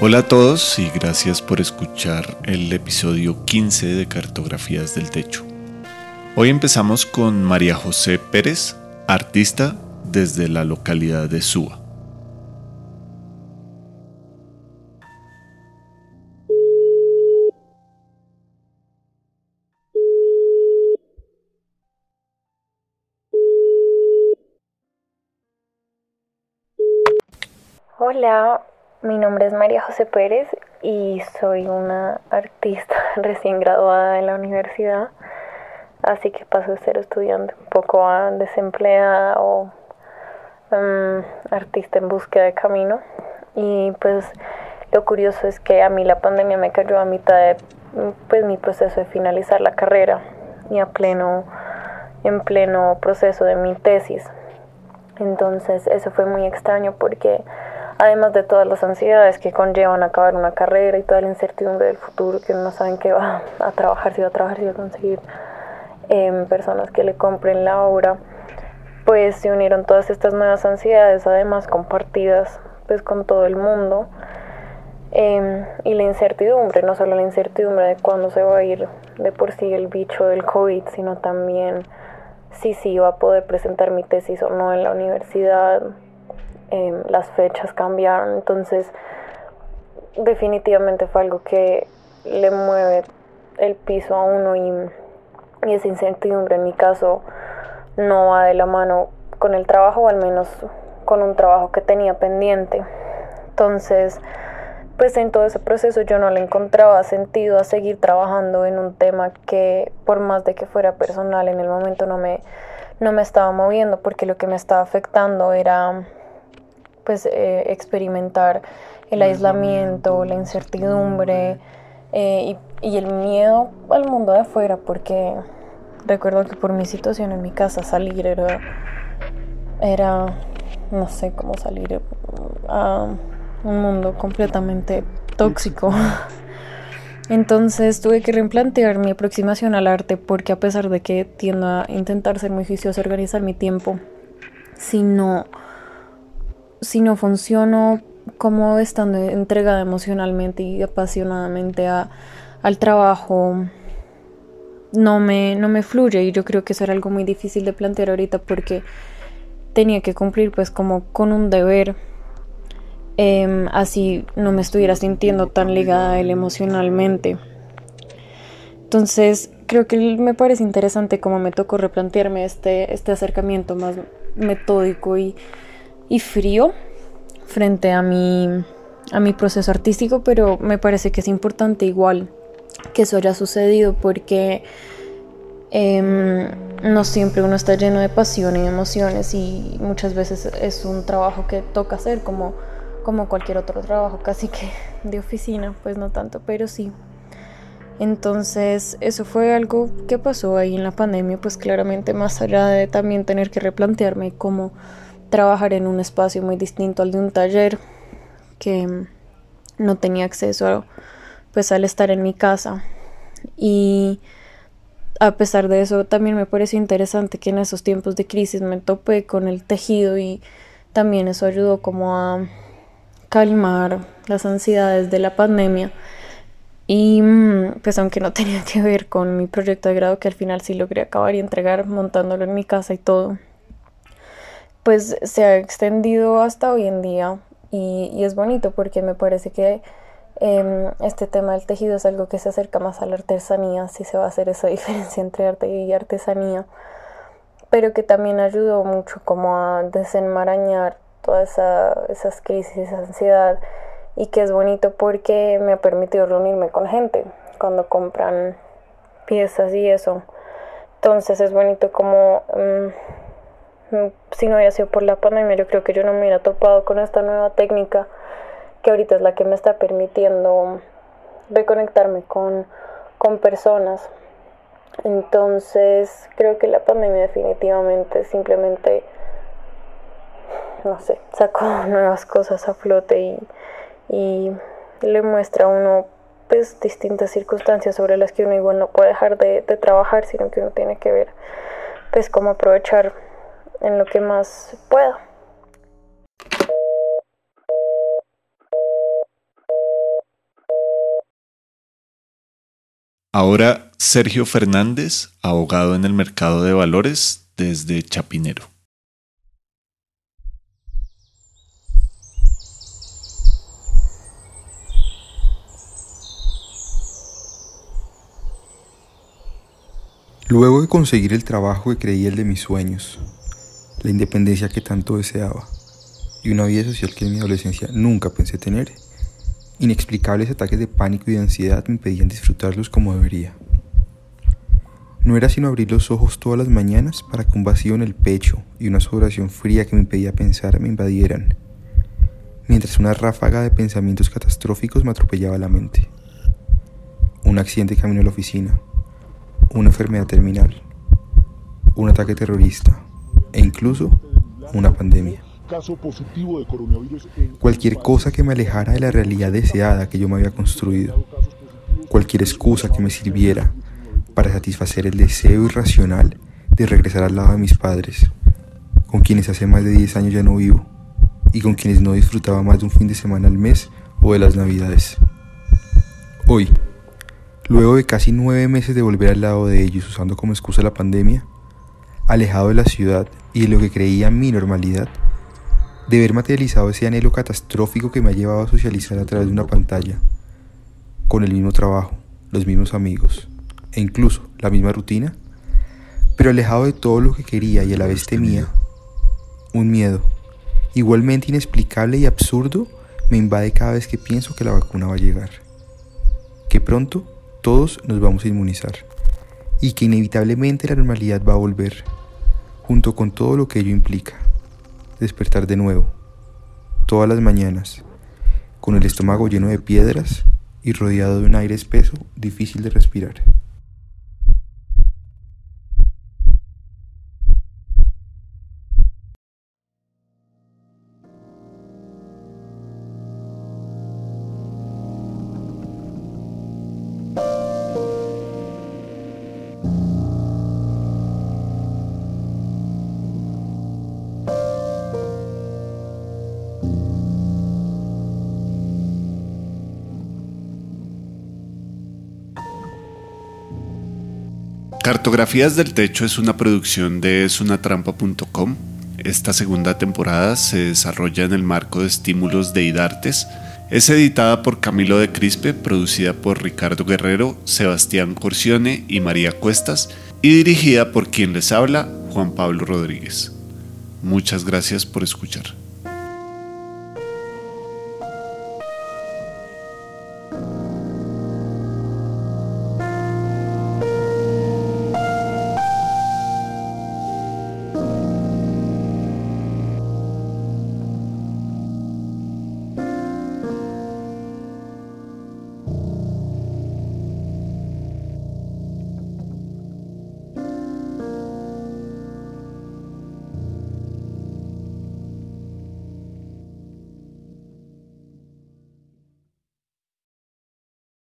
Hola a todos y gracias por escuchar el episodio 15 de Cartografías del Techo. Hoy empezamos con María José Pérez, artista desde la localidad de Suba. Hola, mi nombre es María José Pérez y soy una artista recién graduada de la universidad, así que paso de ser estudiante un poco a desempleada o mm, artista en búsqueda de camino. Y pues lo curioso es que a mí la pandemia me cayó a mitad de pues, mi proceso de finalizar la carrera y a pleno, en pleno proceso de mi tesis. Entonces eso fue muy extraño porque además de todas las ansiedades que conllevan acabar una carrera y toda la incertidumbre del futuro, que no saben qué va a trabajar, si va a trabajar, si va a conseguir em, personas que le compren la obra, pues se unieron todas estas nuevas ansiedades, además compartidas pues con todo el mundo. Em, y la incertidumbre, no solo la incertidumbre de cuándo se va a ir de por sí el bicho del COVID, sino también si sí va a poder presentar mi tesis o no en la universidad, Em, las fechas cambiaron, entonces definitivamente fue algo que le mueve el piso a uno y, y esa incertidumbre en mi caso no va de la mano con el trabajo o al menos con un trabajo que tenía pendiente. Entonces, pues en todo ese proceso yo no le encontraba sentido a seguir trabajando en un tema que por más de que fuera personal en el momento no me, no me estaba moviendo porque lo que me estaba afectando era pues eh, experimentar el aislamiento, la incertidumbre eh, y, y, el miedo al mundo de afuera, porque recuerdo que por mi situación en mi casa salir era, era no sé cómo salir a un mundo completamente tóxico. Entonces tuve que replantear mi aproximación al arte porque a pesar de que tiendo a intentar ser muy juiciosa, organizar mi tiempo, si no si no funciono como estando entregada emocionalmente y apasionadamente a, al trabajo, no me, no me fluye y yo creo que eso era algo muy difícil de plantear ahorita porque tenía que cumplir pues como con un deber em, así no me estuviera sintiendo tan ligada a él emocionalmente. Entonces creo que me parece interesante como me tocó replantearme este, este acercamiento más metódico y y frío frente a mi, a mi proceso artístico, pero me parece que es importante igual que eso haya sucedido porque em, no siempre uno está lleno de pasión y emociones y muchas veces es un trabajo que toca hacer como, como cualquier otro trabajo, casi que de oficina, pues no tanto, pero sí. Entonces, eso fue algo que pasó ahí en la pandemia, pues claramente más allá de también tener que replantearme cómo trabajar en un espacio muy distinto al de un taller que no tenía acceso pues al estar en mi casa. Y a pesar de eso también me pareció interesante que en esos tiempos de crisis me topé con el tejido y también eso ayudó como a calmar las ansiedades de la pandemia. Y mm, pues aunque no tenía que ver con mi proyecto de grado que al final sí logré acabar y entregar montándolo en mi casa y todo pues se ha extendido hasta hoy en día y, es bonito porque me parece que em, este tema del tejido es algo que se acerca más a la artesanía, si se va a hacer esa diferencia entre arte y artesanía, pero que también ayudó mucho como a desenmarañar todas esa, esas crisis, esa ansiedad y que es bonito porque me ha permitido reunirme con gente cuando compran piezas y eso. Entonces es bonito como... Em, si no hubiera sido por la pandemia, yo creo que yo no me hubiera topado con esta nueva técnica que ahorita es la que me está permitiendo reconectarme con, con personas. Entonces, creo que la pandemia definitivamente simplemente, no sé, sacó nuevas cosas a flote y, y le muestra a uno pues, distintas circunstancias sobre las que uno igual no puede dejar de, de trabajar, sino que uno tiene que ver pues cómo aprovechar en lo que más puedo. Ahora Sergio Fernández, abogado en el mercado de valores desde Chapinero. Luego de conseguir el trabajo que creí el de mis sueños, la independencia que tanto deseaba y una vida social que en mi adolescencia nunca pensé tener, inexplicables ataques de pánico y de ansiedad me impedían disfrutarlos como debería. No era sino abrir los ojos todas las mañanas para que un vacío en el pecho y una sudoración fría que me impedía pensar me invadieran, mientras una ráfaga de pensamientos catastróficos me atropellaba la mente. Un accidente camino a la oficina, una enfermedad terminal, un ataque terrorista e incluso una pandemia. Cualquier cosa que me alejara de la realidad deseada que yo me había construido. Cualquier excusa que me sirviera para satisfacer el deseo irracional de regresar al lado de mis padres, con quienes hace más de 10 años ya no vivo y con quienes no disfrutaba más de un fin de semana al mes o de las navidades. Hoy, Luego de casi nueve meses de volver al lado de ellos usando como excusa la pandemia, alejado de la ciudad y de lo que creía mi normalidad, de ver materializado ese anhelo catastrófico que me ha llevado a socializar a través de una pantalla, con el mismo trabajo, los mismos amigos e incluso la misma rutina, pero alejado de todo lo que quería y a la vez temía, un miedo, igualmente inexplicable y absurdo, me invade cada vez que pienso que la vacuna va a llegar. Que pronto todos nos vamos a inmunizar y que inevitablemente la normalidad va a volver, junto con todo lo que ello implica. Despertar de nuevo, todas las mañanas, con el estómago lleno de piedras y rodeado de un aire espeso difícil de respirar. Cartografías del Techo es una producción de esunatrampa.com. Esta segunda temporada se desarrolla en el marco de estímulos de IDARTES. Es editada por Camilo de Crispe, producida por Ricardo Guerrero, Sebastián Corcione y María Cuestas, y dirigida por quien les habla, Juan Pablo Rodríguez. Muchas gracias por escuchar.